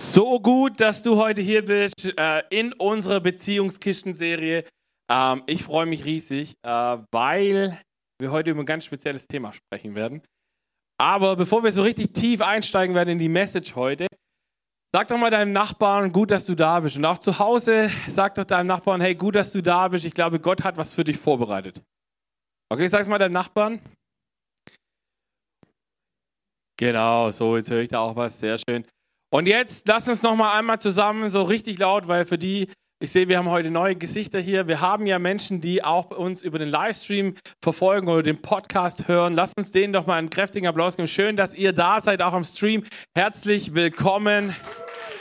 So gut, dass du heute hier bist äh, in unserer Beziehungskisten-Serie. Ähm, ich freue mich riesig, äh, weil wir heute über ein ganz spezielles Thema sprechen werden. Aber bevor wir so richtig tief einsteigen werden in die Message heute, sag doch mal deinem Nachbarn, gut, dass du da bist. Und auch zu Hause, sag doch deinem Nachbarn, hey, gut, dass du da bist. Ich glaube, Gott hat was für dich vorbereitet. Okay, sag's mal deinem Nachbarn. Genau, so, jetzt höre ich da auch was. Sehr schön. Und jetzt lass uns noch mal einmal zusammen so richtig laut, weil für die, ich sehe, wir haben heute neue Gesichter hier. Wir haben ja Menschen, die auch uns über den Livestream verfolgen oder den Podcast hören. Lass uns denen doch mal einen kräftigen Applaus geben. Schön, dass ihr da seid, auch am Stream. Herzlich willkommen.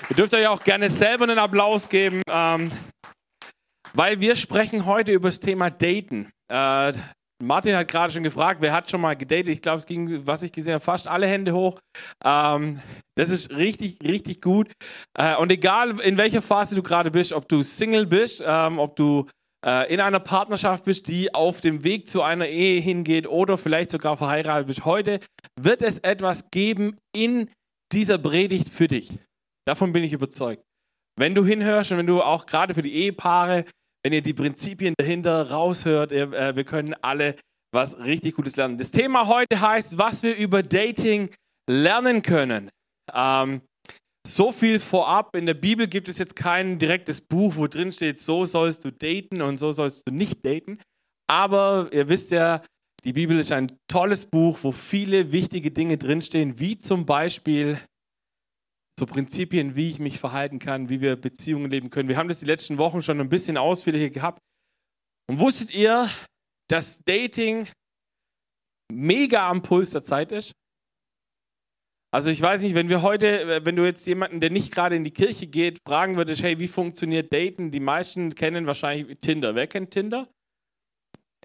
Ihr dürft euch auch gerne selber einen Applaus geben, ähm, weil wir sprechen heute über das Thema Daten. Äh, Martin hat gerade schon gefragt, wer hat schon mal gedatet? Ich glaube, es ging, was ich gesehen habe, fast alle Hände hoch. Ähm, das ist richtig, richtig gut. Äh, und egal, in welcher Phase du gerade bist, ob du Single bist, ähm, ob du äh, in einer Partnerschaft bist, die auf dem Weg zu einer Ehe hingeht oder vielleicht sogar verheiratet bist, heute wird es etwas geben in dieser Predigt für dich. Davon bin ich überzeugt. Wenn du hinhörst und wenn du auch gerade für die Ehepaare wenn ihr die Prinzipien dahinter raushört, äh, wir können alle was richtig Gutes lernen. Das Thema heute heißt, was wir über Dating lernen können. Ähm, so viel vorab. In der Bibel gibt es jetzt kein direktes Buch, wo drin steht, so sollst du daten und so sollst du nicht daten. Aber ihr wisst ja, die Bibel ist ein tolles Buch, wo viele wichtige Dinge drinstehen, wie zum Beispiel so Prinzipien, wie ich mich verhalten kann, wie wir Beziehungen leben können. Wir haben das die letzten Wochen schon ein bisschen ausführlicher gehabt. Und wusstet ihr, dass Dating mega am Puls der Zeit ist? Also ich weiß nicht, wenn wir heute, wenn du jetzt jemanden, der nicht gerade in die Kirche geht, fragen würdest, hey, wie funktioniert Daten? Die meisten kennen wahrscheinlich Tinder. Wer kennt Tinder?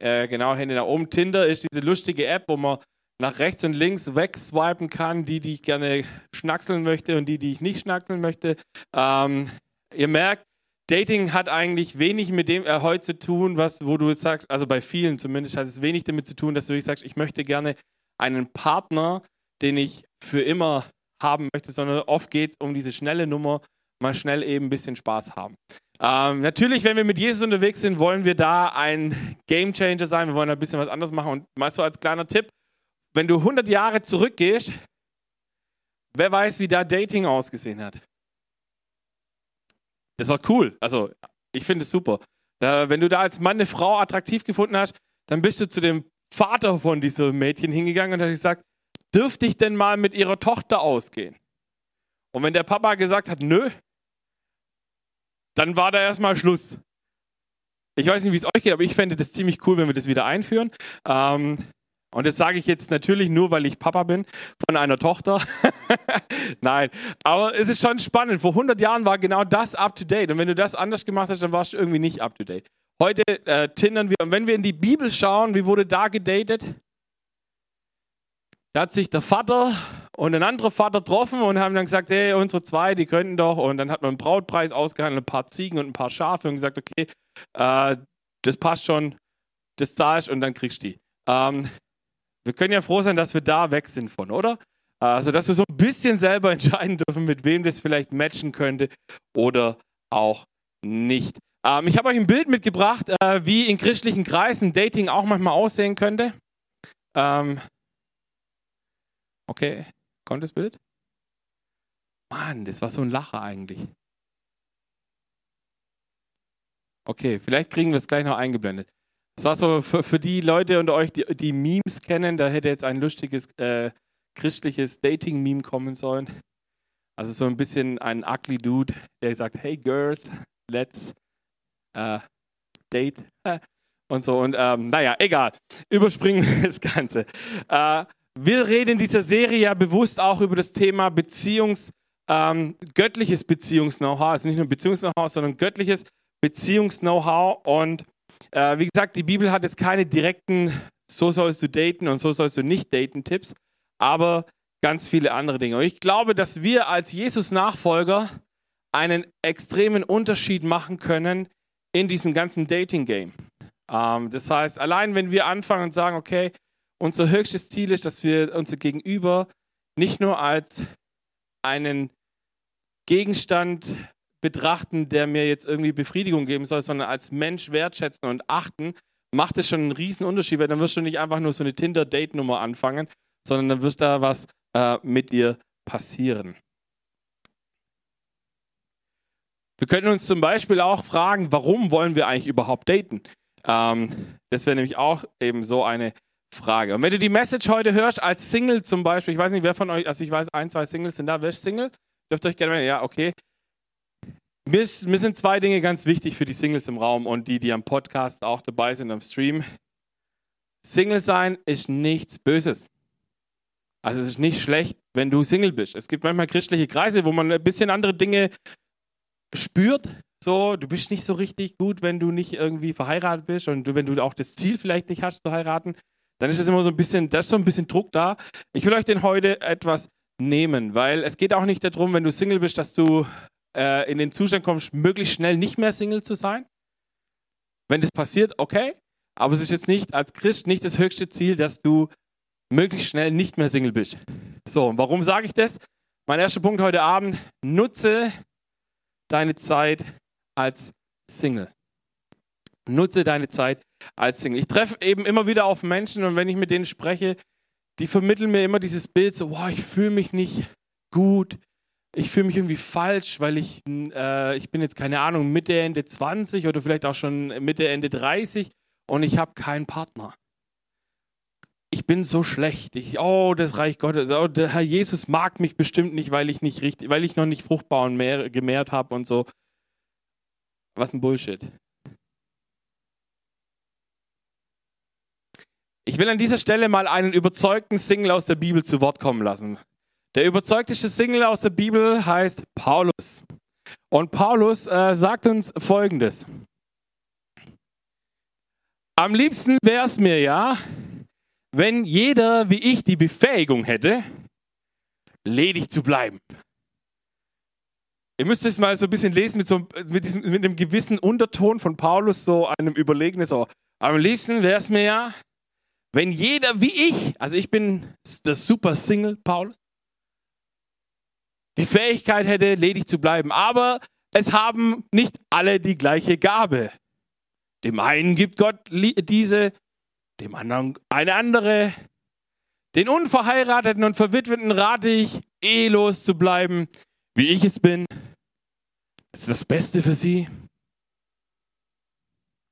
Äh, genau, Hände nach oben. Tinder ist diese lustige App, wo man nach rechts und links wegswipen kann, die, die ich gerne schnackseln möchte und die, die ich nicht schnackseln möchte. Ähm, ihr merkt, Dating hat eigentlich wenig mit dem äh, heute zu tun, was, wo du sagst, also bei vielen zumindest, hat es wenig damit zu tun, dass du sagst, ich möchte gerne einen Partner, den ich für immer haben möchte, sondern oft geht es um diese schnelle Nummer, mal schnell eben ein bisschen Spaß haben. Ähm, natürlich, wenn wir mit Jesus unterwegs sind, wollen wir da ein Game Changer sein, wir wollen ein bisschen was anderes machen und mal so als kleiner Tipp, wenn du 100 Jahre zurückgehst, wer weiß, wie da Dating ausgesehen hat. Das war cool. Also, ich finde es super. Wenn du da als Mann eine Frau attraktiv gefunden hast, dann bist du zu dem Vater von diesem Mädchen hingegangen und hast gesagt, dürfte ich denn mal mit ihrer Tochter ausgehen? Und wenn der Papa gesagt hat, nö, dann war da erstmal Schluss. Ich weiß nicht, wie es euch geht, aber ich fände das ziemlich cool, wenn wir das wieder einführen. Ähm, und das sage ich jetzt natürlich nur, weil ich Papa bin von einer Tochter. Nein, aber es ist schon spannend. Vor 100 Jahren war genau das up to date. Und wenn du das anders gemacht hast, dann warst du irgendwie nicht up to date. Heute äh, tindern wir. Und wenn wir in die Bibel schauen, wie wurde da gedatet? Da hat sich der Vater und ein anderer Vater getroffen und haben dann gesagt, hey, unsere zwei, die könnten doch. Und dann hat man einen Brautpreis ausgehandelt, ein paar Ziegen und ein paar Schafe und gesagt, okay, äh, das passt schon, das zahlst und dann kriegst du die. Ähm, wir können ja froh sein, dass wir da weg sind von, oder? Also, dass wir so ein bisschen selber entscheiden dürfen, mit wem das vielleicht matchen könnte oder auch nicht. Ähm, ich habe euch ein Bild mitgebracht, äh, wie in christlichen Kreisen Dating auch manchmal aussehen könnte. Ähm, okay, kommt das Bild? Mann, das war so ein Lacher eigentlich. Okay, vielleicht kriegen wir es gleich noch eingeblendet. Das war so für, für die Leute unter euch, die, die Memes kennen, da hätte jetzt ein lustiges äh, christliches Dating-Meme kommen sollen. Also so ein bisschen ein ugly Dude, der sagt, hey Girls, let's uh, date. Und so. Und ähm, naja, egal. Überspringen wir das Ganze. Äh, wir reden in dieser Serie ja bewusst auch über das Thema Beziehungs, ähm, göttliches Beziehungs-Know-how. Also nicht nur Beziehungs-Know-how, sondern göttliches Beziehungs-Know-how. Und äh, wie gesagt, die Bibel hat jetzt keine direkten, so sollst du daten und so sollst du nicht daten Tipps, aber ganz viele andere Dinge. Und ich glaube, dass wir als Jesus-Nachfolger einen extremen Unterschied machen können in diesem ganzen Dating-Game. Ähm, das heißt, allein wenn wir anfangen und sagen, okay, unser höchstes Ziel ist, dass wir unser Gegenüber nicht nur als einen Gegenstand betrachten, der mir jetzt irgendwie Befriedigung geben soll, sondern als Mensch wertschätzen und achten, macht es schon einen riesen Unterschied, weil dann wirst du nicht einfach nur so eine Tinder-Date-Nummer anfangen, sondern dann wird da was äh, mit dir passieren. Wir können uns zum Beispiel auch fragen, warum wollen wir eigentlich überhaupt daten? Ähm, das wäre nämlich auch eben so eine Frage. Und wenn du die Message heute hörst, als Single zum Beispiel, ich weiß nicht, wer von euch, also ich weiß, ein, zwei Singles sind da, wer ist Single? Dürft ihr euch gerne, ja, okay. Mir, ist, mir sind zwei Dinge ganz wichtig für die Singles im Raum und die, die am Podcast auch dabei sind, am Stream. Single sein ist nichts Böses. Also es ist nicht schlecht, wenn du Single bist. Es gibt manchmal christliche Kreise, wo man ein bisschen andere Dinge spürt. So, du bist nicht so richtig gut, wenn du nicht irgendwie verheiratet bist und du, wenn du auch das Ziel vielleicht nicht hast zu heiraten, dann ist es immer so ein bisschen, da ist so ein bisschen Druck da. Ich will euch den heute etwas nehmen, weil es geht auch nicht darum, wenn du Single bist, dass du äh, in den Zustand kommst, möglichst schnell nicht mehr Single zu sein. Wenn das passiert, okay. Aber es ist jetzt nicht als Christ nicht das höchste Ziel, dass du möglichst schnell nicht mehr Single bist. So, warum sage ich das? Mein erster Punkt heute Abend, nutze deine Zeit als Single. Nutze deine Zeit als Single. Ich treffe eben immer wieder auf Menschen und wenn ich mit denen spreche, die vermitteln mir immer dieses Bild so, wow, ich fühle mich nicht gut, ich fühle mich irgendwie falsch, weil ich, äh, ich bin jetzt keine Ahnung, Mitte, Ende 20 oder vielleicht auch schon Mitte, Ende 30 und ich habe keinen Partner. Ich bin so schlecht. Ich, oh, das Reich Gottes. Oh, der Herr Jesus mag mich bestimmt nicht, weil ich nicht richtig, weil ich noch nicht fruchtbar und mehr, gemehrt habe und so. Was ein Bullshit. Ich will an dieser Stelle mal einen überzeugten Single aus der Bibel zu Wort kommen lassen. Der überzeugteste Single aus der Bibel heißt Paulus. Und Paulus äh, sagt uns Folgendes. Am liebsten wäre es mir ja, wenn jeder wie ich die Befähigung hätte, ledig zu bleiben. Ihr müsst es mal so ein bisschen lesen mit, so, mit, diesem, mit einem gewissen Unterton von Paulus, so einem Überlegenen. So. Am liebsten wäre es mir ja, wenn jeder wie ich, also ich bin der super Single Paulus, die Fähigkeit hätte, ledig zu bleiben. Aber es haben nicht alle die gleiche Gabe. Dem einen gibt Gott diese, dem anderen eine andere. Den Unverheirateten und Verwitweten rate ich, ehelos zu bleiben, wie ich es bin. Das ist das Beste für sie.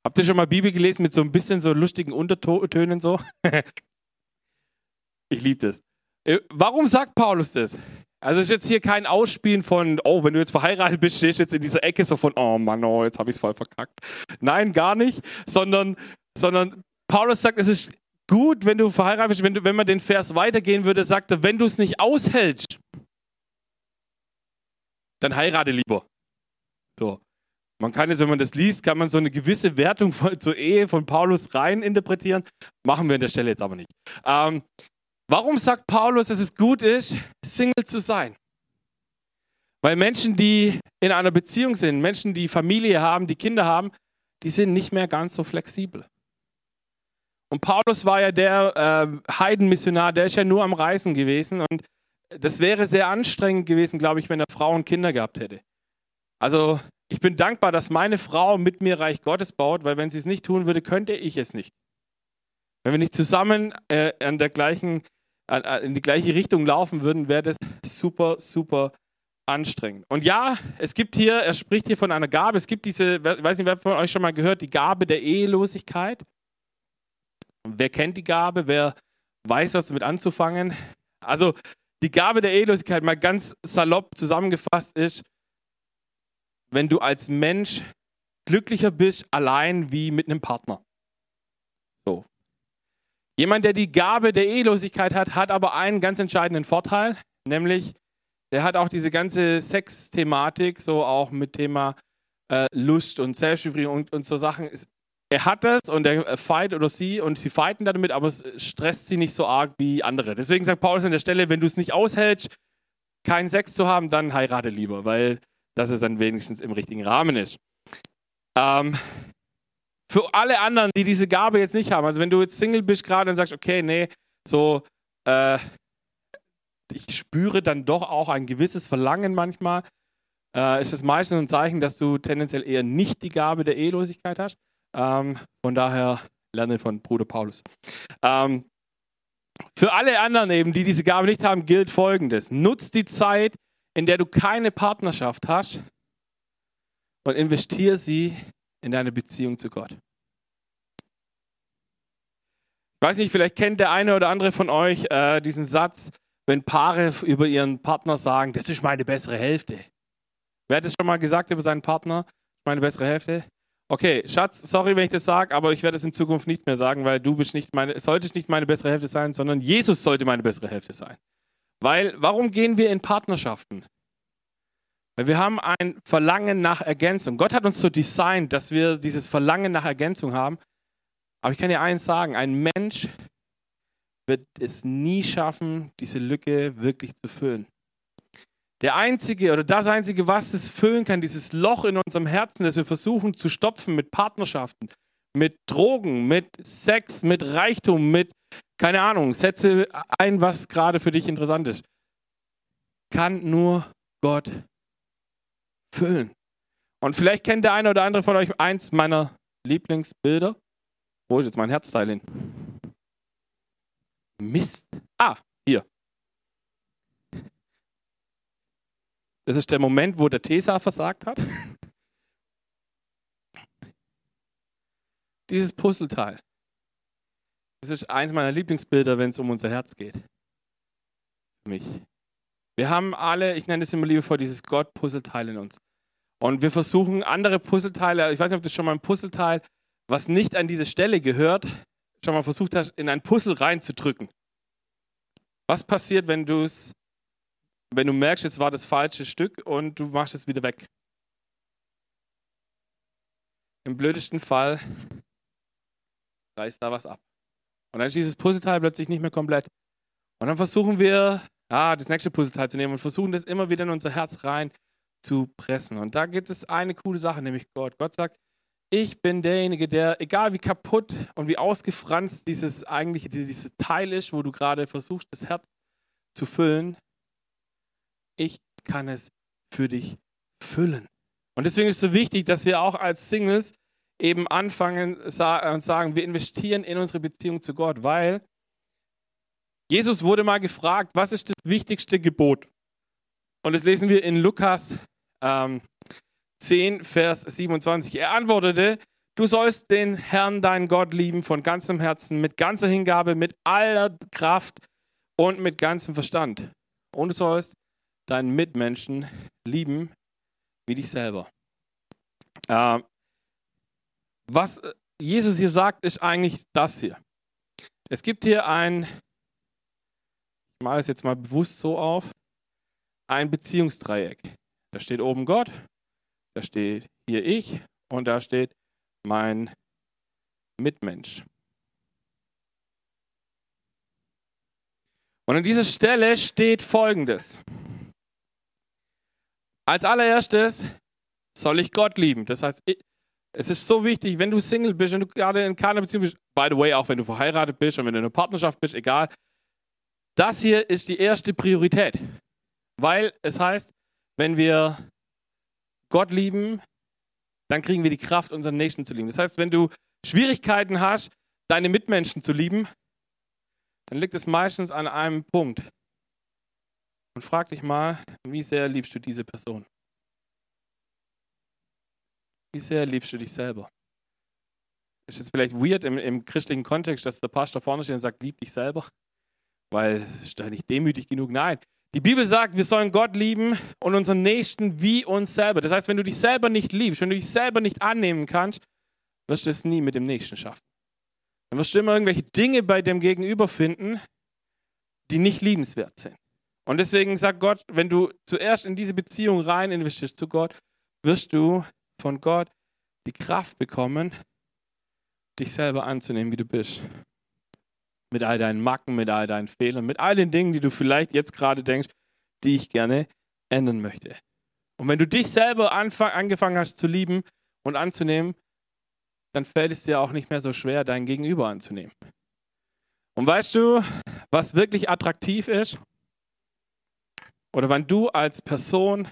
Habt ihr schon mal Bibel gelesen mit so ein bisschen so lustigen Untertönen so? ich liebe das. Äh, warum sagt Paulus das? Also es ist jetzt hier kein Ausspielen von, oh, wenn du jetzt verheiratet bist, stehst du jetzt in dieser Ecke so von, oh Mann, oh, jetzt habe ich es voll verkackt. Nein, gar nicht, sondern, sondern Paulus sagt, es ist gut, wenn du verheiratet bist, wenn, du, wenn man den Vers weitergehen würde, sagt er, wenn du es nicht aushältst, dann heirate lieber. So. Man kann jetzt, wenn man das liest, kann man so eine gewisse Wertung von, zur Ehe von Paulus rein interpretieren. Machen wir an der Stelle jetzt aber nicht. Ähm, Warum sagt Paulus, dass es gut ist, Single zu sein? Weil Menschen, die in einer Beziehung sind, Menschen, die Familie haben, die Kinder haben, die sind nicht mehr ganz so flexibel. Und Paulus war ja der äh, Heidenmissionar, der ist ja nur am Reisen gewesen und das wäre sehr anstrengend gewesen, glaube ich, wenn er Frauen und Kinder gehabt hätte. Also ich bin dankbar, dass meine Frau mit mir Reich Gottes baut, weil wenn sie es nicht tun würde, könnte ich es nicht. Wenn wir nicht zusammen äh, an der gleichen in die gleiche Richtung laufen würden, wäre das super, super anstrengend. Und ja, es gibt hier, er spricht hier von einer Gabe, es gibt diese, ich weiß nicht, wer von euch schon mal gehört, die Gabe der Ehelosigkeit. Wer kennt die Gabe? Wer weiß, was damit anzufangen? Also, die Gabe der Ehelosigkeit, mal ganz salopp zusammengefasst, ist, wenn du als Mensch glücklicher bist, allein wie mit einem Partner. So, Jemand, der die Gabe der Ehelosigkeit hat, hat aber einen ganz entscheidenden Vorteil, nämlich der hat auch diese ganze Sex-Thematik, so auch mit Thema äh, Lust und Selbstbefriedigung und, und so Sachen. Er hat das und er fight oder sie und sie fighten damit, aber es stresst sie nicht so arg wie andere. Deswegen sagt Paulus an der Stelle, wenn du es nicht aushältst, keinen Sex zu haben, dann heirate lieber, weil das es dann wenigstens im richtigen Rahmen ist. Ähm, für alle anderen, die diese Gabe jetzt nicht haben, also wenn du jetzt Single bist gerade und sagst, okay, nee, so, äh, ich spüre dann doch auch ein gewisses Verlangen manchmal, äh, ist es meistens ein Zeichen, dass du tendenziell eher nicht die Gabe der Ehelosigkeit hast. Ähm, von daher lerne von Bruder Paulus. Ähm, für alle anderen eben, die diese Gabe nicht haben, gilt Folgendes. Nutz die Zeit, in der du keine Partnerschaft hast und investiere sie in deine Beziehung zu Gott. Ich weiß nicht, vielleicht kennt der eine oder andere von euch äh, diesen Satz, wenn Paare über ihren Partner sagen, das ist meine bessere Hälfte. Wer hat das schon mal gesagt über seinen Partner? Meine bessere Hälfte? Okay, Schatz, sorry, wenn ich das sage, aber ich werde es in Zukunft nicht mehr sagen, weil du bist nicht meine, solltest nicht meine bessere Hälfte sein, sondern Jesus sollte meine bessere Hälfte sein. Weil, warum gehen wir in Partnerschaften? Wir haben ein Verlangen nach Ergänzung. Gott hat uns so designt, dass wir dieses Verlangen nach Ergänzung haben. Aber ich kann dir eins sagen, ein Mensch wird es nie schaffen, diese Lücke wirklich zu füllen. Der einzige oder das einzige, was es füllen kann, dieses Loch in unserem Herzen, das wir versuchen zu stopfen mit Partnerschaften, mit Drogen, mit Sex, mit Reichtum, mit, keine Ahnung, setze ein, was gerade für dich interessant ist, kann nur Gott füllen. Und vielleicht kennt der eine oder andere von euch eins meiner Lieblingsbilder. Wo ist jetzt mein Herzteil hin? Mist. Ah, hier. Das ist der Moment, wo der Tesa versagt hat. Dieses Puzzleteil. Das ist eins meiner Lieblingsbilder, wenn es um unser Herz geht. Für mich. Wir haben alle, ich nenne es immer liebevoll, dieses Gott-Puzzleteil in uns. Und wir versuchen andere Puzzleteile, ich weiß nicht, ob das schon mal ein Puzzleteil, was nicht an diese Stelle gehört, schon mal versucht hast, in ein Puzzle reinzudrücken. Was passiert, wenn du es wenn du merkst, es war das falsche Stück und du machst es wieder weg. Im blödesten Fall reißt da was ab. Und dann ist dieses Puzzleteil plötzlich nicht mehr komplett. Und dann versuchen wir, ah, das nächste Puzzleteil zu nehmen und versuchen das immer wieder in unser Herz rein zu pressen. Und da gibt es eine coole Sache, nämlich Gott. Gott sagt, ich bin derjenige, der, egal wie kaputt und wie ausgefranst dieses eigentliche, dieses Teil ist, wo du gerade versuchst, das Herz zu füllen, ich kann es für dich füllen. Und deswegen ist es so wichtig, dass wir auch als Singles eben anfangen und sagen, wir investieren in unsere Beziehung zu Gott, weil Jesus wurde mal gefragt, was ist das wichtigste Gebot? Und das lesen wir in Lukas ähm, 10, Vers 27. Er antwortete, du sollst den Herrn, deinen Gott lieben von ganzem Herzen, mit ganzer Hingabe, mit aller Kraft und mit ganzem Verstand. Und du sollst deinen Mitmenschen lieben wie dich selber. Äh, was Jesus hier sagt, ist eigentlich das hier. Es gibt hier ein, male es jetzt mal bewusst so auf, ein Beziehungsdreieck. Da steht oben Gott, da steht hier ich und da steht mein Mitmensch. Und an dieser Stelle steht Folgendes. Als allererstes soll ich Gott lieben. Das heißt, es ist so wichtig, wenn du Single bist, wenn du gerade in keiner Beziehung bist, by the way, auch wenn du verheiratet bist und wenn du in einer Partnerschaft bist, egal. Das hier ist die erste Priorität. Weil es heißt, wenn wir Gott lieben, dann kriegen wir die Kraft, unseren Nächsten zu lieben. Das heißt, wenn du Schwierigkeiten hast, deine Mitmenschen zu lieben, dann liegt es meistens an einem Punkt. Und frag dich mal, wie sehr liebst du diese Person? Wie sehr liebst du dich selber? Ist jetzt vielleicht weird im, im christlichen Kontext, dass der Pastor vorne steht und sagt, lieb dich selber, weil ist da nicht demütig genug. Nein, die Bibel sagt, wir sollen Gott lieben und unseren Nächsten wie uns selber. Das heißt, wenn du dich selber nicht liebst, wenn du dich selber nicht annehmen kannst, wirst du es nie mit dem Nächsten schaffen. Dann wirst du immer irgendwelche Dinge bei dem Gegenüber finden, die nicht liebenswert sind. Und deswegen sagt Gott, wenn du zuerst in diese Beziehung rein investierst zu Gott, wirst du von Gott die Kraft bekommen, dich selber anzunehmen, wie du bist. Mit all deinen Macken, mit all deinen Fehlern, mit all den Dingen, die du vielleicht jetzt gerade denkst, die ich gerne ändern möchte. Und wenn du dich selber angefangen hast zu lieben und anzunehmen, dann fällt es dir auch nicht mehr so schwer, dein Gegenüber anzunehmen. Und weißt du, was wirklich attraktiv ist? Oder wenn du als Person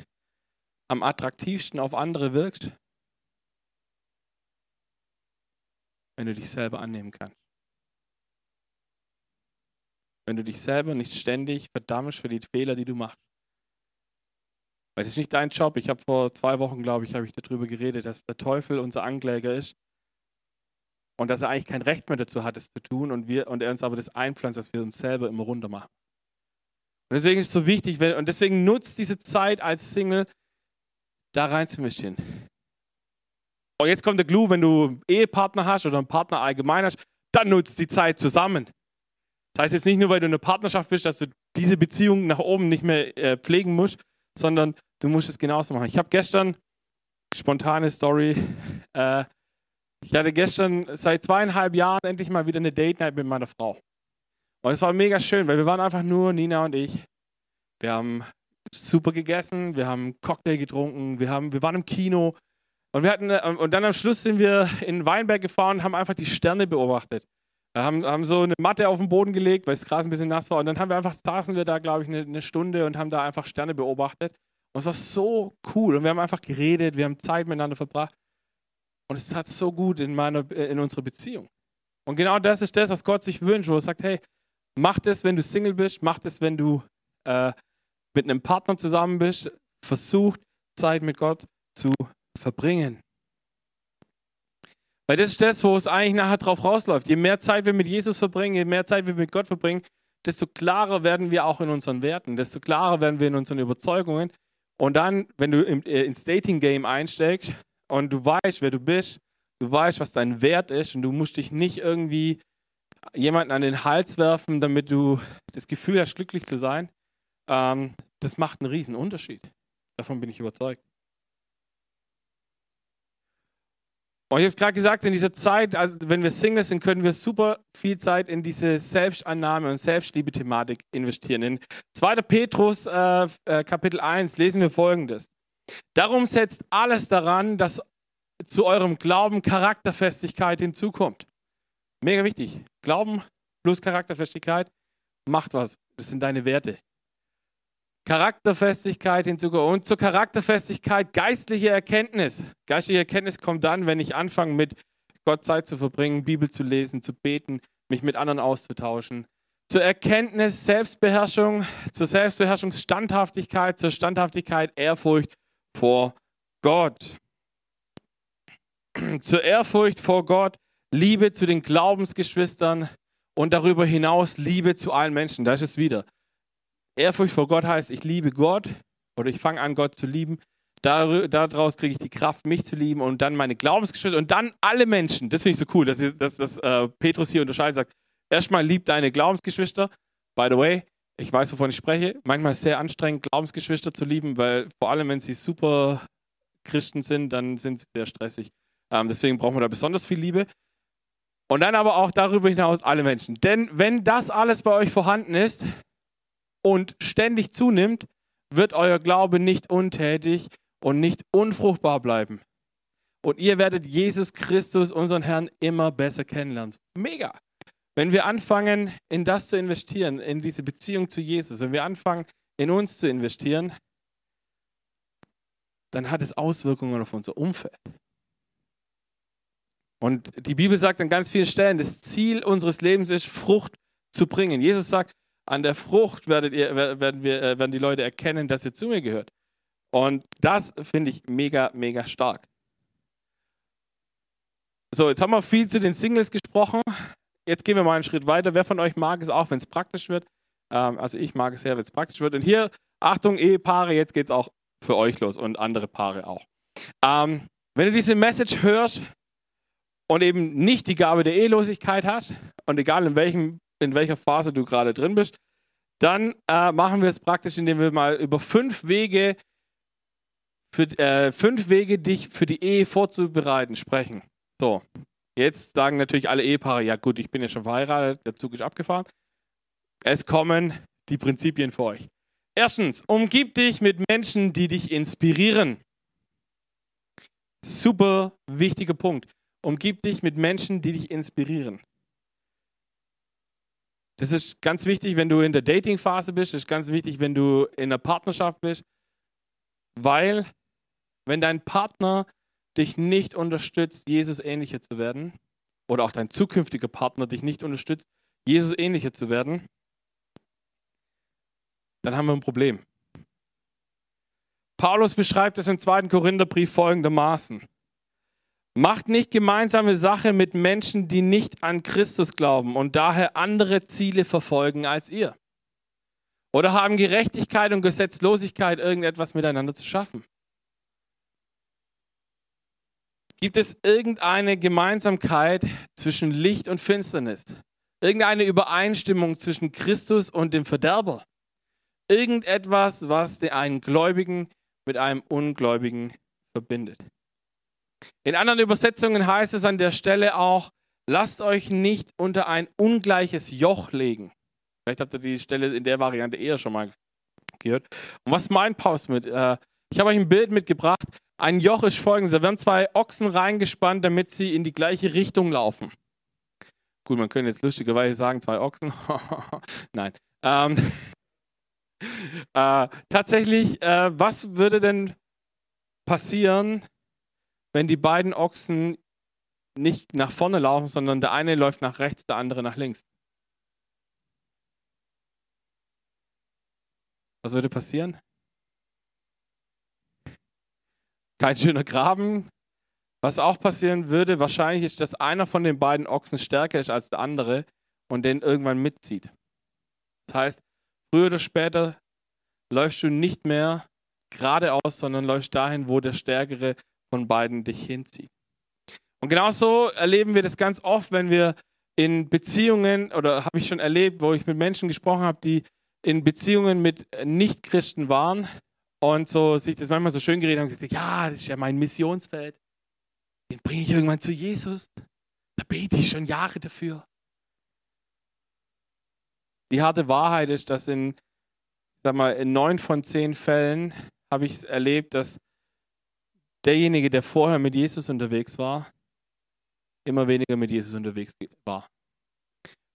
am attraktivsten auf andere wirkst? Wenn du dich selber annehmen kannst. Wenn du dich selber nicht ständig verdammst für die Fehler, die du machst. Weil das ist nicht dein Job. Ich habe vor zwei Wochen, glaube ich, habe ich darüber geredet, dass der Teufel unser Ankläger ist und dass er eigentlich kein Recht mehr dazu hat, es zu tun und, wir, und er uns aber das einpflanzt, dass wir uns selber immer runter machen. Und deswegen ist es so wichtig, wenn, und deswegen nutzt diese Zeit als Single, da reinzumischen. Und jetzt kommt der Clou, wenn du einen Ehepartner hast oder einen Partner allgemein hast, dann nutzt die Zeit zusammen. Das heißt jetzt nicht nur, weil du in einer Partnerschaft bist, dass du diese Beziehung nach oben nicht mehr äh, pflegen musst, sondern du musst es genauso machen. Ich habe gestern, spontane Story, äh, ich hatte gestern seit zweieinhalb Jahren endlich mal wieder eine Date Night mit meiner Frau. Und es war mega schön, weil wir waren einfach nur Nina und ich. Wir haben super gegessen, wir haben Cocktail getrunken, wir, haben, wir waren im Kino. Und, wir hatten, und dann am Schluss sind wir in Weinberg gefahren und haben einfach die Sterne beobachtet. Haben, haben so eine Matte auf den Boden gelegt, weil das Gras ein bisschen nass war. Und dann haben wir einfach, saßen wir da, glaube ich, eine, eine Stunde und haben da einfach Sterne beobachtet. Und es war so cool. Und wir haben einfach geredet, wir haben Zeit miteinander verbracht. Und es hat so gut in, meiner, in unserer Beziehung. Und genau das ist das, was Gott sich wünscht, wo er sagt, hey, mach das, wenn du Single bist, mach das, wenn du äh, mit einem Partner zusammen bist. Versuch Zeit mit Gott zu verbringen. Weil das ist das, wo es eigentlich nachher drauf rausläuft. Je mehr Zeit wir mit Jesus verbringen, je mehr Zeit wir mit Gott verbringen, desto klarer werden wir auch in unseren Werten, desto klarer werden wir in unseren Überzeugungen. Und dann, wenn du äh, ins Dating-Game einsteigst und du weißt, wer du bist, du weißt, was dein Wert ist und du musst dich nicht irgendwie jemanden an den Hals werfen, damit du das Gefühl hast, glücklich zu sein, ähm, das macht einen riesen Unterschied. Davon bin ich überzeugt. Und ich habe es gerade gesagt, in dieser Zeit, also wenn wir Single sind, können wir super viel Zeit in diese Selbstannahme und Selbstliebe-Thematik investieren. In 2. Petrus äh, äh, Kapitel 1 lesen wir folgendes. Darum setzt alles daran, dass zu eurem Glauben Charakterfestigkeit hinzukommt. Mega wichtig. Glauben plus Charakterfestigkeit macht was. Das sind deine Werte. Charakterfestigkeit hinzukommen. Und zur Charakterfestigkeit geistliche Erkenntnis. Geistliche Erkenntnis kommt dann, wenn ich anfange, mit Gott Zeit zu verbringen, Bibel zu lesen, zu beten, mich mit anderen auszutauschen. Zur Erkenntnis Selbstbeherrschung, zur Selbstbeherrschung Standhaftigkeit, zur Standhaftigkeit Ehrfurcht vor Gott. Zur Ehrfurcht vor Gott, Liebe zu den Glaubensgeschwistern und darüber hinaus Liebe zu allen Menschen. Da ist es wieder. Ehrfurcht vor Gott heißt, ich liebe Gott oder ich fange an, Gott zu lieben. Daraus kriege ich die Kraft, mich zu lieben und dann meine Glaubensgeschwister und dann alle Menschen. Das finde ich so cool, dass, dass, dass äh, Petrus hier unterscheidet sagt, erstmal liebt deine Glaubensgeschwister. By the way, ich weiß, wovon ich spreche. Manchmal ist es sehr anstrengend, Glaubensgeschwister zu lieben, weil vor allem, wenn sie super Christen sind, dann sind sie sehr stressig. Ähm, deswegen brauchen wir da besonders viel Liebe. Und dann aber auch darüber hinaus alle Menschen. Denn wenn das alles bei euch vorhanden ist, und ständig zunimmt, wird euer Glaube nicht untätig und nicht unfruchtbar bleiben. Und ihr werdet Jesus Christus, unseren Herrn, immer besser kennenlernen. Mega! Wenn wir anfangen, in das zu investieren, in diese Beziehung zu Jesus, wenn wir anfangen, in uns zu investieren, dann hat es Auswirkungen auf unser Umfeld. Und die Bibel sagt an ganz vielen Stellen, das Ziel unseres Lebens ist, Frucht zu bringen. Jesus sagt, an der Frucht werdet ihr, werden, wir, äh, werden die Leute erkennen, dass ihr zu mir gehört. Und das finde ich mega, mega stark. So, jetzt haben wir viel zu den Singles gesprochen. Jetzt gehen wir mal einen Schritt weiter. Wer von euch mag es auch, wenn es praktisch wird? Ähm, also ich mag es sehr, wenn es praktisch wird. Und hier, Achtung, Ehepaare, jetzt geht es auch für euch los und andere Paare auch. Ähm, wenn du diese Message hörst und eben nicht die Gabe der Ehelosigkeit hast und egal in welchem in welcher Phase du gerade drin bist. Dann äh, machen wir es praktisch, indem wir mal über fünf Wege, für, äh, fünf Wege, dich für die Ehe vorzubereiten, sprechen. So, jetzt sagen natürlich alle Ehepaare, ja gut, ich bin ja schon verheiratet, der Zug ist abgefahren. Es kommen die Prinzipien für euch. Erstens, umgib dich mit Menschen, die dich inspirieren. Super wichtiger Punkt. Umgib dich mit Menschen, die dich inspirieren. Das ist ganz wichtig, wenn du in der Dating-Phase bist. Das ist ganz wichtig, wenn du in einer Partnerschaft bist, weil wenn dein Partner dich nicht unterstützt, Jesus ähnlicher zu werden, oder auch dein zukünftiger Partner dich nicht unterstützt, Jesus ähnlicher zu werden, dann haben wir ein Problem. Paulus beschreibt es im zweiten Korintherbrief folgendermaßen. Macht nicht gemeinsame Sache mit Menschen, die nicht an Christus glauben und daher andere Ziele verfolgen als ihr. Oder haben Gerechtigkeit und Gesetzlosigkeit irgendetwas miteinander zu schaffen? Gibt es irgendeine Gemeinsamkeit zwischen Licht und Finsternis? Irgendeine Übereinstimmung zwischen Christus und dem Verderber? Irgendetwas, was den einen Gläubigen mit einem Ungläubigen verbindet? In anderen Übersetzungen heißt es an der Stelle auch, lasst euch nicht unter ein ungleiches Joch legen. Vielleicht habt ihr die Stelle in der Variante eher schon mal gehört. Und was meint Paulus mit? Äh, ich habe euch ein Bild mitgebracht. Ein Joch ist folgendes. Wir haben zwei Ochsen reingespannt, damit sie in die gleiche Richtung laufen. Gut, man könnte jetzt lustigerweise sagen, zwei Ochsen. Nein. Ähm, äh, tatsächlich, äh, was würde denn passieren, wenn die beiden Ochsen nicht nach vorne laufen, sondern der eine läuft nach rechts, der andere nach links. Was würde passieren? Kein schöner Graben. Was auch passieren würde, wahrscheinlich ist, dass einer von den beiden Ochsen stärker ist als der andere und den irgendwann mitzieht. Das heißt, früher oder später läufst du nicht mehr geradeaus, sondern läufst dahin, wo der Stärkere von beiden dich hinzieht. Und genauso erleben wir das ganz oft, wenn wir in Beziehungen, oder habe ich schon erlebt, wo ich mit Menschen gesprochen habe, die in Beziehungen mit Nichtchristen waren und so sich das manchmal so schön geredet haben gesagt, ja, das ist ja mein Missionsfeld. Den bringe ich irgendwann zu Jesus. Da bete ich schon Jahre dafür. Die harte Wahrheit ist, dass in, sag mal, in neun von zehn Fällen habe ich erlebt, dass derjenige, der vorher mit Jesus unterwegs war, immer weniger mit Jesus unterwegs war.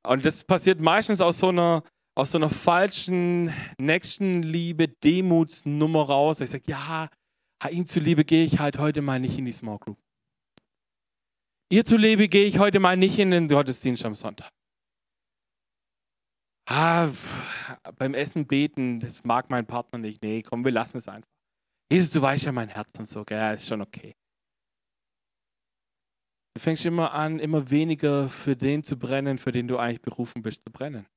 Und das passiert meistens aus so einer, aus so einer falschen Nächstenliebe, Demutsnummer raus. Ich sage, ja, ihm zuliebe gehe ich halt heute mal nicht in die Small Group. Ihr zuliebe gehe ich heute mal nicht in den Gottesdienst am Sonntag. Ah, beim Essen beten, das mag mein Partner nicht. Nee, komm, wir lassen es einfach. Jesus, du weißt ja mein Herz und so, gell? ja, ist schon okay. Du fängst immer an, immer weniger für den zu brennen, für den du eigentlich berufen bist zu brennen.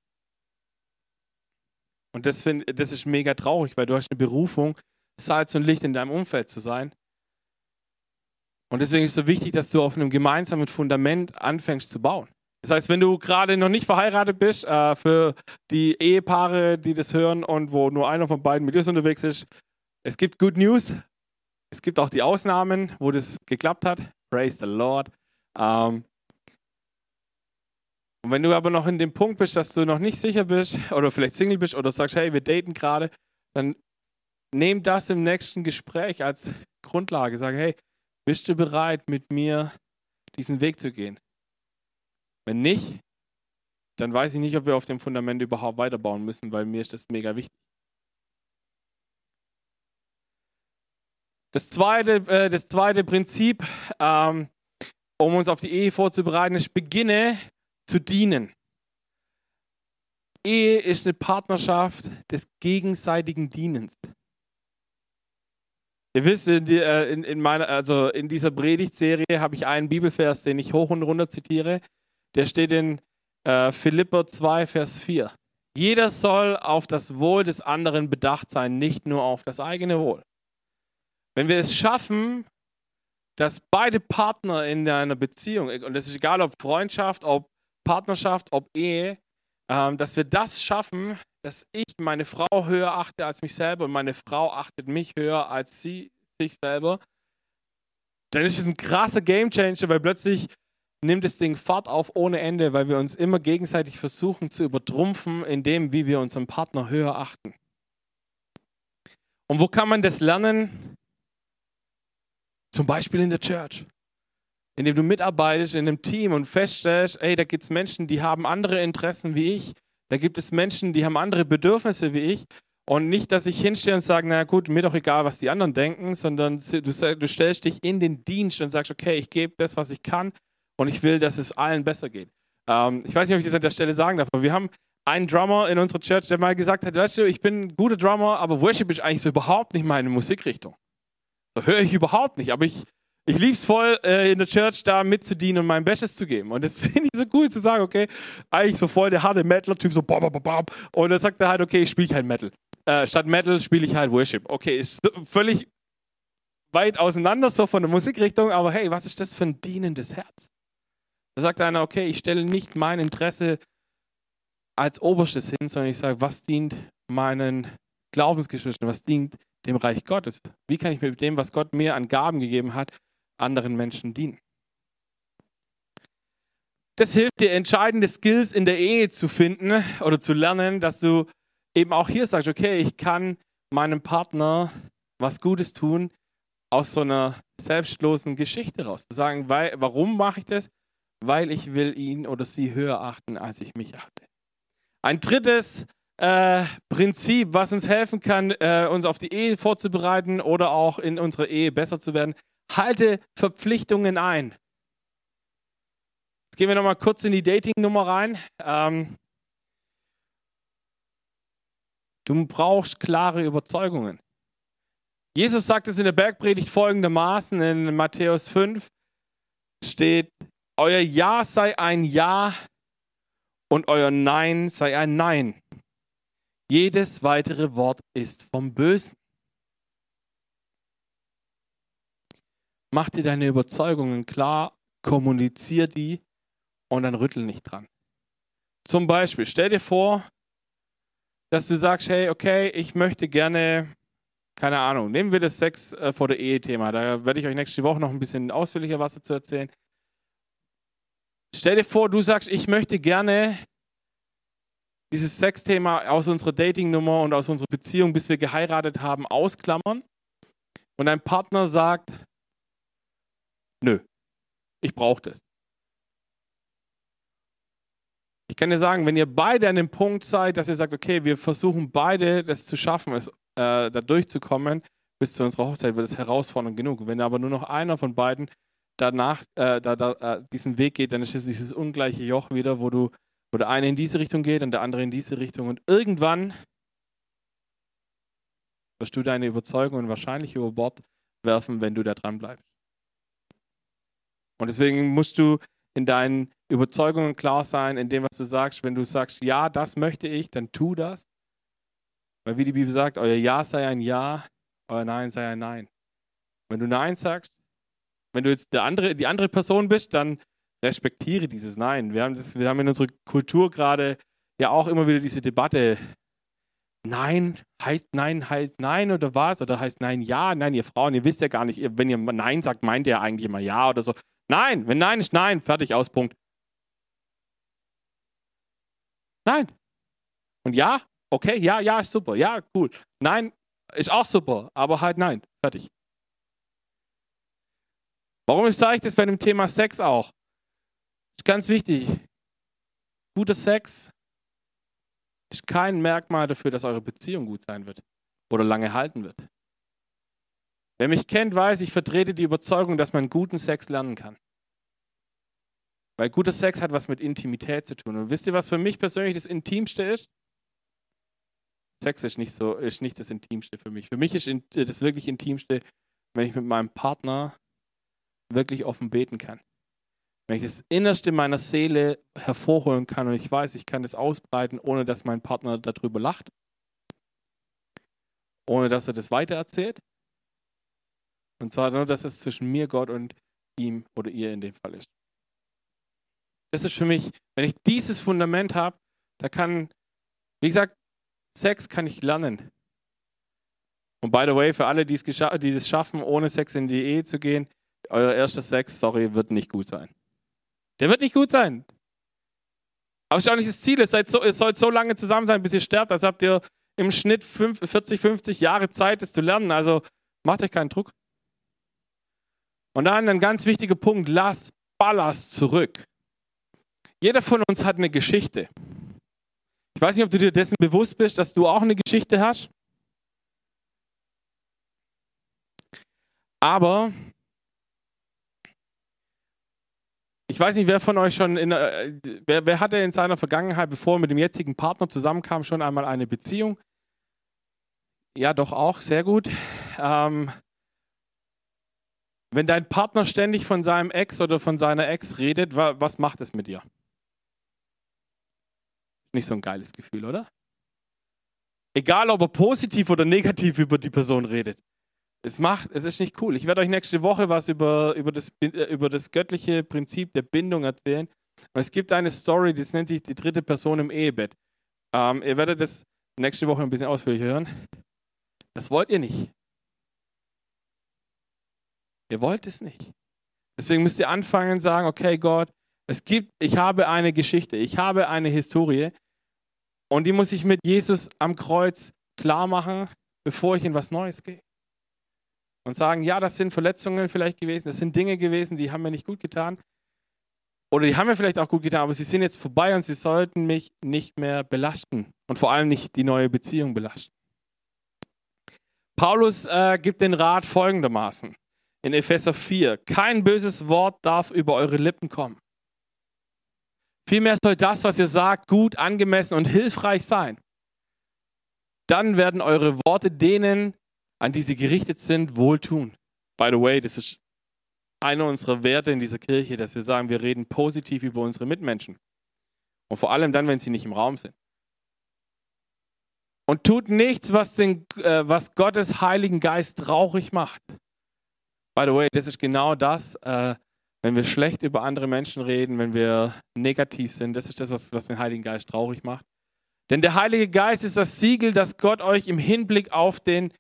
Und das, find, das ist mega traurig, weil du hast eine Berufung, Salz und Licht in deinem Umfeld zu sein. Und deswegen ist es so wichtig, dass du auf einem gemeinsamen Fundament anfängst zu bauen. Das heißt, wenn du gerade noch nicht verheiratet bist, äh, für die Ehepaare, die das hören und wo nur einer von beiden mit dir unterwegs ist, es gibt Good News. Es gibt auch die Ausnahmen, wo das geklappt hat. Praise the Lord. Ähm und wenn du aber noch in dem Punkt bist, dass du noch nicht sicher bist oder vielleicht Single bist oder sagst, hey, wir daten gerade, dann nimm das im nächsten Gespräch als Grundlage. Sag, hey, bist du bereit, mit mir diesen Weg zu gehen? Wenn nicht, dann weiß ich nicht, ob wir auf dem Fundament überhaupt weiterbauen müssen, weil mir ist das mega wichtig. Das zweite, äh, das zweite Prinzip, ähm, um uns auf die Ehe vorzubereiten, ist, beginne zu dienen. Ehe ist eine Partnerschaft des gegenseitigen Dienens. Ihr wisst, in, die, äh, in, in, meiner, also in dieser Predigtserie habe ich einen Bibelvers, den ich hoch und runter zitiere. Der steht in äh, Philipper 2, Vers 4. Jeder soll auf das Wohl des anderen bedacht sein, nicht nur auf das eigene Wohl. Wenn wir es schaffen, dass beide Partner in einer Beziehung, und das ist egal ob Freundschaft, ob Partnerschaft, ob Ehe, ähm, dass wir das schaffen, dass ich meine Frau höher achte als mich selber und meine Frau achtet mich höher als sie sich selber, dann ist es ein krasser Gamechanger, weil plötzlich nimmt das Ding Fahrt auf ohne Ende, weil wir uns immer gegenseitig versuchen zu übertrumpfen in dem, wie wir unseren Partner höher achten. Und wo kann man das lernen? Zum Beispiel in der Church. Indem du mitarbeitest in einem Team und feststellst, ey, da gibt es Menschen, die haben andere Interessen wie ich. Da gibt es Menschen, die haben andere Bedürfnisse wie ich. Und nicht, dass ich hinstehe und sage, na gut, mir doch egal, was die anderen denken, sondern du, stellst dich in den Dienst und sagst, okay, ich gebe das, was ich kann und ich will, dass es allen besser geht. Ähm, ich weiß nicht, ob ich das an der Stelle sagen darf, aber wir haben einen Drummer in unserer Church, der mal gesagt hat, weißt du, ich bin ein guter Drummer, aber Worship ist eigentlich so überhaupt nicht meine Musikrichtung. So höre ich überhaupt nicht, aber ich, ich liebe es voll, äh, in der Church da mitzudienen und mein Bestes zu geben. Und das finde ich so cool zu sagen, okay, eigentlich so voll der harte Metal-Typ, so bam, bam, bam. Und dann sagt er halt, okay, ich spiele halt Metal. Äh, statt Metal spiele ich halt Worship. Okay, ist völlig weit auseinander so von der Musikrichtung, aber hey, was ist das für ein dienendes Herz? Da sagt einer, okay, ich stelle nicht mein Interesse als Oberstes hin, sondern ich sage, was dient meinen Glaubensgeschwistern, was dient dem Reich Gottes? Wie kann ich mit dem, was Gott mir an Gaben gegeben hat, anderen Menschen dienen. Das hilft dir, entscheidende Skills in der Ehe zu finden oder zu lernen, dass du eben auch hier sagst, okay, ich kann meinem Partner was Gutes tun aus so einer selbstlosen Geschichte raus. Zu sagen, weil, warum mache ich das? Weil ich will ihn oder sie höher achten, als ich mich achte. Ein drittes äh, Prinzip, was uns helfen kann, äh, uns auf die Ehe vorzubereiten oder auch in unserer Ehe besser zu werden, halte Verpflichtungen ein. Jetzt gehen wir nochmal kurz in die Dating-Nummer rein. Ähm, du brauchst klare Überzeugungen. Jesus sagt es in der Bergpredigt folgendermaßen in Matthäus 5 steht, euer Ja sei ein Ja und euer Nein sei ein Nein. Jedes weitere Wort ist vom Bösen. Mach dir deine Überzeugungen klar, kommunizier die und dann rüttel nicht dran. Zum Beispiel, stell dir vor, dass du sagst, hey, okay, ich möchte gerne, keine Ahnung, nehmen wir das Sex äh, vor der Ehe-Thema. Da werde ich euch nächste Woche noch ein bisschen ausführlicher was dazu erzählen. Stell dir vor, du sagst, ich möchte gerne dieses Sexthema aus unserer Dating-Nummer und aus unserer Beziehung, bis wir geheiratet haben, ausklammern. Und dein Partner sagt, Nö, ich brauche das. Ich kann dir sagen, wenn ihr beide an dem Punkt seid, dass ihr sagt, okay, wir versuchen beide das zu schaffen, es, äh, da durchzukommen, bis zu unserer Hochzeit wird es herausfordernd genug. Wenn aber nur noch einer von beiden danach äh, da, da, äh, diesen Weg geht, dann ist es dieses ungleiche Joch wieder, wo du, wo der eine in diese Richtung geht und der andere in diese Richtung. Und irgendwann wirst du deine Überzeugungen wahrscheinlich über Bord werfen, wenn du da dran bleibst. Und deswegen musst du in deinen Überzeugungen klar sein, in dem, was du sagst. Wenn du sagst, ja, das möchte ich, dann tu das. Weil wie die Bibel sagt, euer Ja sei ein Ja, euer Nein sei ein Nein. Wenn du Nein sagst, wenn du jetzt der andere, die andere Person bist, dann respektiere dieses Nein. Wir haben, das, wir haben in unserer Kultur gerade ja auch immer wieder diese Debatte. Nein heißt Nein heißt Nein oder was? Oder heißt Nein ja? Nein, ihr Frauen, ihr wisst ja gar nicht, wenn ihr Nein sagt, meint ihr eigentlich immer Ja oder so. Nein, wenn Nein ist Nein, fertig, aus, Punkt. Nein. Und ja, okay, ja, ja, ist super, ja, cool. Nein, ist auch super, aber halt nein, fertig. Warum sage ich das bei dem Thema Sex auch? Ist ganz wichtig. Guter Sex ist kein Merkmal dafür, dass eure Beziehung gut sein wird oder lange halten wird. Wer mich kennt, weiß, ich vertrete die Überzeugung, dass man guten Sex lernen kann. Weil guter Sex hat was mit Intimität zu tun. Und wisst ihr, was für mich persönlich das Intimste ist? Sex ist nicht so, ist nicht das Intimste für mich. Für mich ist das wirklich Intimste, wenn ich mit meinem Partner wirklich offen beten kann. Wenn ich das Innerste meiner Seele hervorholen kann und ich weiß, ich kann das ausbreiten, ohne dass mein Partner darüber lacht, ohne dass er das weitererzählt und zwar nur, dass es zwischen mir, Gott und ihm oder ihr in dem Fall ist. Das ist für mich, wenn ich dieses Fundament habe, da kann, wie gesagt, Sex kann ich lernen. Und by the way, für alle, die es, die es schaffen, ohne Sex in die Ehe zu gehen, euer erster Sex, sorry, wird nicht gut sein. Der wird nicht gut sein. Aber es erstaunliches Ziel ist, seid so, es sollt so lange zusammen sein, bis ihr sterbt. Also habt ihr im Schnitt 50, 40, 50 Jahre Zeit, es zu lernen. Also macht euch keinen Druck. Und dann ein ganz wichtiger Punkt, lasst Ballast zurück. Jeder von uns hat eine Geschichte. Ich weiß nicht, ob du dir dessen bewusst bist, dass du auch eine Geschichte hast. Aber ich weiß nicht, wer von euch schon in, äh, wer, wer hatte in seiner Vergangenheit, bevor er mit dem jetzigen Partner zusammenkam, schon einmal eine Beziehung? Ja, doch auch, sehr gut. Ähm, wenn dein Partner ständig von seinem Ex oder von seiner Ex redet, was macht es mit dir? Nicht so ein geiles Gefühl, oder? Egal, ob er positiv oder negativ über die Person redet. Es macht, es ist nicht cool. Ich werde euch nächste Woche was über, über, das, äh, über das göttliche Prinzip der Bindung erzählen. Und es gibt eine Story, das nennt sich die dritte Person im Ehebett. Ähm, ihr werdet das nächste Woche ein bisschen ausführlicher hören. Das wollt ihr nicht. Ihr wollt es nicht. Deswegen müsst ihr anfangen und sagen, okay Gott, es gibt, ich habe eine Geschichte, ich habe eine Historie und die muss ich mit Jesus am Kreuz klar machen, bevor ich in was Neues gehe. Und sagen, ja, das sind Verletzungen vielleicht gewesen, das sind Dinge gewesen, die haben mir nicht gut getan. Oder die haben mir vielleicht auch gut getan, aber sie sind jetzt vorbei und sie sollten mich nicht mehr belasten. Und vor allem nicht die neue Beziehung belasten. Paulus äh, gibt den Rat folgendermaßen in Epheser 4. Kein böses Wort darf über eure Lippen kommen. Vielmehr soll das, was ihr sagt, gut, angemessen und hilfreich sein. Dann werden eure Worte denen, an die sie gerichtet sind, wohltun. By the way, das ist einer unserer Werte in dieser Kirche, dass wir sagen, wir reden positiv über unsere Mitmenschen. Und vor allem dann, wenn sie nicht im Raum sind. Und tut nichts, was, den, äh, was Gottes Heiligen Geist traurig macht. By the way, das ist genau das, äh, wenn wir schlecht über andere Menschen reden, wenn wir negativ sind, das ist das, was, was den Heiligen Geist traurig macht. Denn der Heilige Geist ist das Siegel, das Gott euch im Hinblick auf den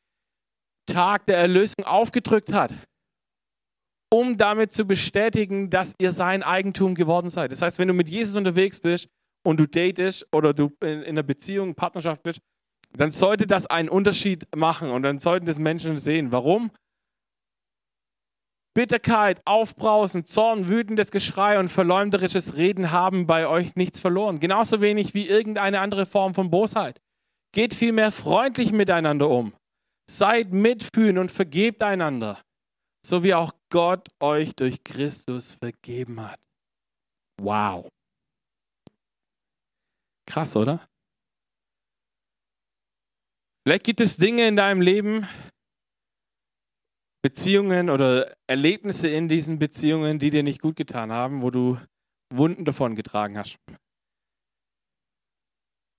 Tag der Erlösung aufgedrückt hat, um damit zu bestätigen, dass ihr sein Eigentum geworden seid. Das heißt, wenn du mit Jesus unterwegs bist und du datest oder du in, in einer Beziehung, Partnerschaft bist, dann sollte das einen Unterschied machen und dann sollten das Menschen sehen. Warum? Bitterkeit, Aufbrausen, Zorn, wütendes Geschrei und verleumderisches Reden haben bei euch nichts verloren. Genauso wenig wie irgendeine andere Form von Bosheit. Geht vielmehr freundlich miteinander um. Seid mitfühlend und vergebt einander, so wie auch Gott euch durch Christus vergeben hat. Wow. Krass, oder? Vielleicht gibt es Dinge in deinem Leben, Beziehungen oder Erlebnisse in diesen Beziehungen, die dir nicht gut getan haben, wo du Wunden davon getragen hast.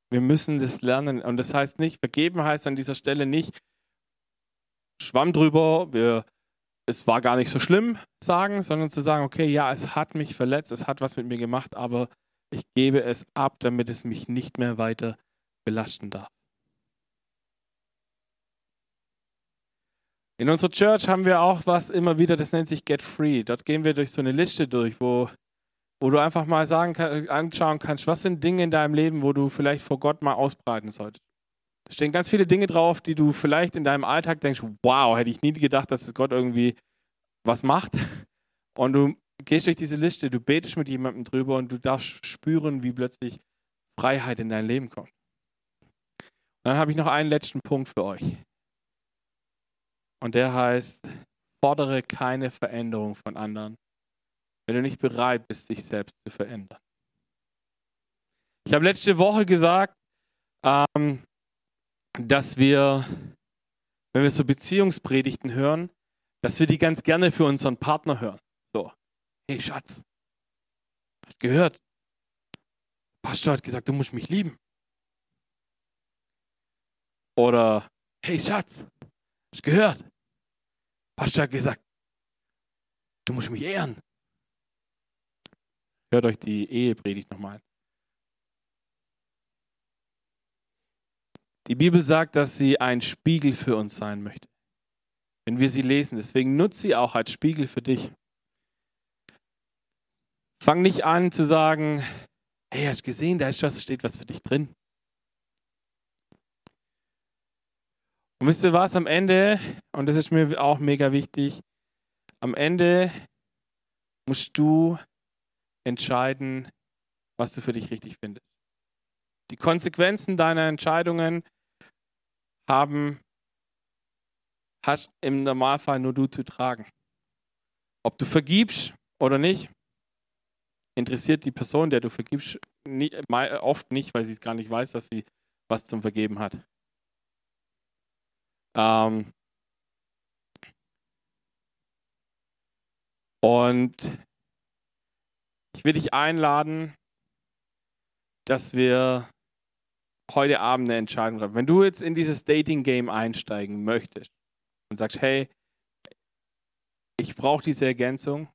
Wir müssen das lernen. Und das heißt nicht, vergeben heißt an dieser Stelle nicht, schwamm drüber, wir, es war gar nicht so schlimm sagen, sondern zu sagen, okay, ja, es hat mich verletzt, es hat was mit mir gemacht, aber ich gebe es ab, damit es mich nicht mehr weiter belasten darf. In unserer Church haben wir auch was immer wieder, das nennt sich Get Free. Dort gehen wir durch so eine Liste durch, wo, wo du einfach mal sagen kann, anschauen kannst, was sind Dinge in deinem Leben, wo du vielleicht vor Gott mal ausbreiten solltest. Da stehen ganz viele Dinge drauf, die du vielleicht in deinem Alltag denkst, wow, hätte ich nie gedacht, dass Gott irgendwie was macht. Und du gehst durch diese Liste, du betest mit jemandem drüber und du darfst spüren, wie plötzlich Freiheit in dein Leben kommt. Und dann habe ich noch einen letzten Punkt für euch. Und der heißt, fordere keine Veränderung von anderen, wenn du nicht bereit bist, dich selbst zu verändern. Ich habe letzte Woche gesagt, ähm, dass wir, wenn wir so Beziehungspredigten hören, dass wir die ganz gerne für unseren Partner hören. So, hey Schatz, hast gehört? Pastor hat gesagt, du musst mich lieben. Oder, hey Schatz, Hast gehört? Pastor hat gesagt, du musst mich ehren. Hört euch die Ehepredigt nochmal. Die Bibel sagt, dass sie ein Spiegel für uns sein möchte. Wenn wir sie lesen, deswegen nutze sie auch als Spiegel für dich. Fang nicht an zu sagen, hey, hast du gesehen, da ist was, steht was für dich drin. Und wisst ihr was, am Ende, und das ist mir auch mega wichtig, am Ende musst du entscheiden, was du für dich richtig findest. Die Konsequenzen deiner Entscheidungen haben, hast im Normalfall nur du zu tragen. Ob du vergibst oder nicht, interessiert die Person, der du vergibst, oft nicht, weil sie es gar nicht weiß, dass sie was zum Vergeben hat. Ähm und ich will dich einladen, dass wir heute Abend eine Entscheidung treffen. Wenn du jetzt in dieses Dating-Game einsteigen möchtest und sagst, hey, ich brauche diese Ergänzung,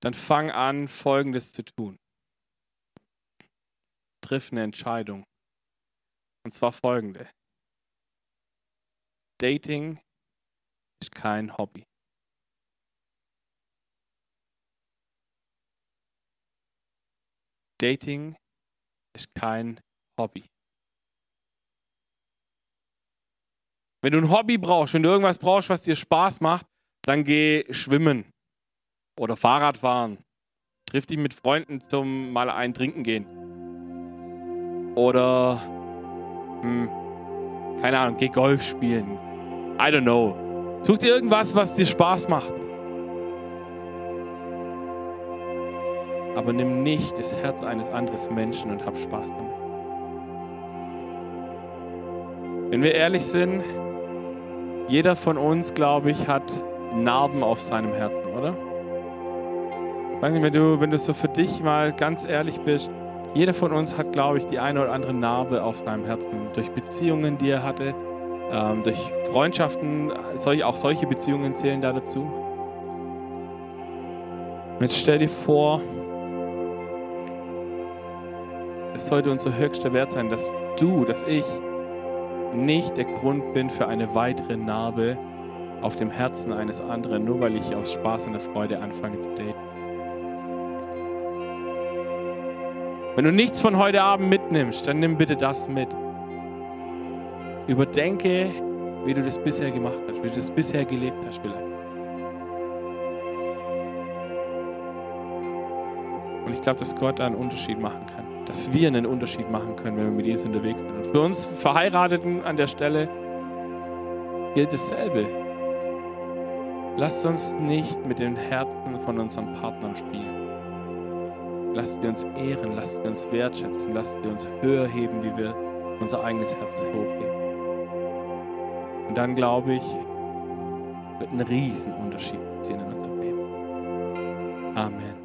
dann fang an, Folgendes zu tun. Triff eine Entscheidung. Und zwar folgende. Dating ist kein Hobby. Dating ist kein Hobby. Wenn du ein Hobby brauchst, wenn du irgendwas brauchst, was dir Spaß macht, dann geh schwimmen oder Fahrrad fahren. Triff dich mit Freunden zum mal ein Trinken gehen. Oder, hm, keine Ahnung, geh Golf spielen. I don't know. Such dir irgendwas, was dir Spaß macht. Aber nimm nicht das Herz eines anderen Menschen und hab Spaß damit. Wenn wir ehrlich sind, jeder von uns, glaube ich, hat Narben auf seinem Herzen, oder? Ich weiß nicht, wenn du, wenn du so für dich mal ganz ehrlich bist, jeder von uns hat, glaube ich, die eine oder andere Narbe auf seinem Herzen. Durch Beziehungen, die er hatte, ähm, durch Freundschaften, solch, auch solche Beziehungen zählen da dazu. Jetzt stell dir vor, es sollte unser höchster Wert sein, dass du, dass ich nicht der Grund bin für eine weitere Narbe auf dem Herzen eines anderen, nur weil ich aus Spaß und der Freude anfange zu daten. Wenn du nichts von heute Abend mitnimmst, dann nimm bitte das mit. Überdenke, wie du das bisher gemacht hast, wie du das bisher gelebt hast vielleicht. Und ich glaube, dass Gott da einen Unterschied machen kann. Dass wir einen Unterschied machen können, wenn wir mit Jesus unterwegs sind. Und für uns Verheirateten an der Stelle gilt dasselbe. Lasst uns nicht mit den Herzen von unseren Partnern spielen. Lasst sie uns ehren, lasst sie uns wertschätzen, lasst sie uns höher heben, wie wir unser eigenes Herz hochheben. Und dann glaube ich, wird ein Riesenunterschied passieren in unserem Leben. Amen.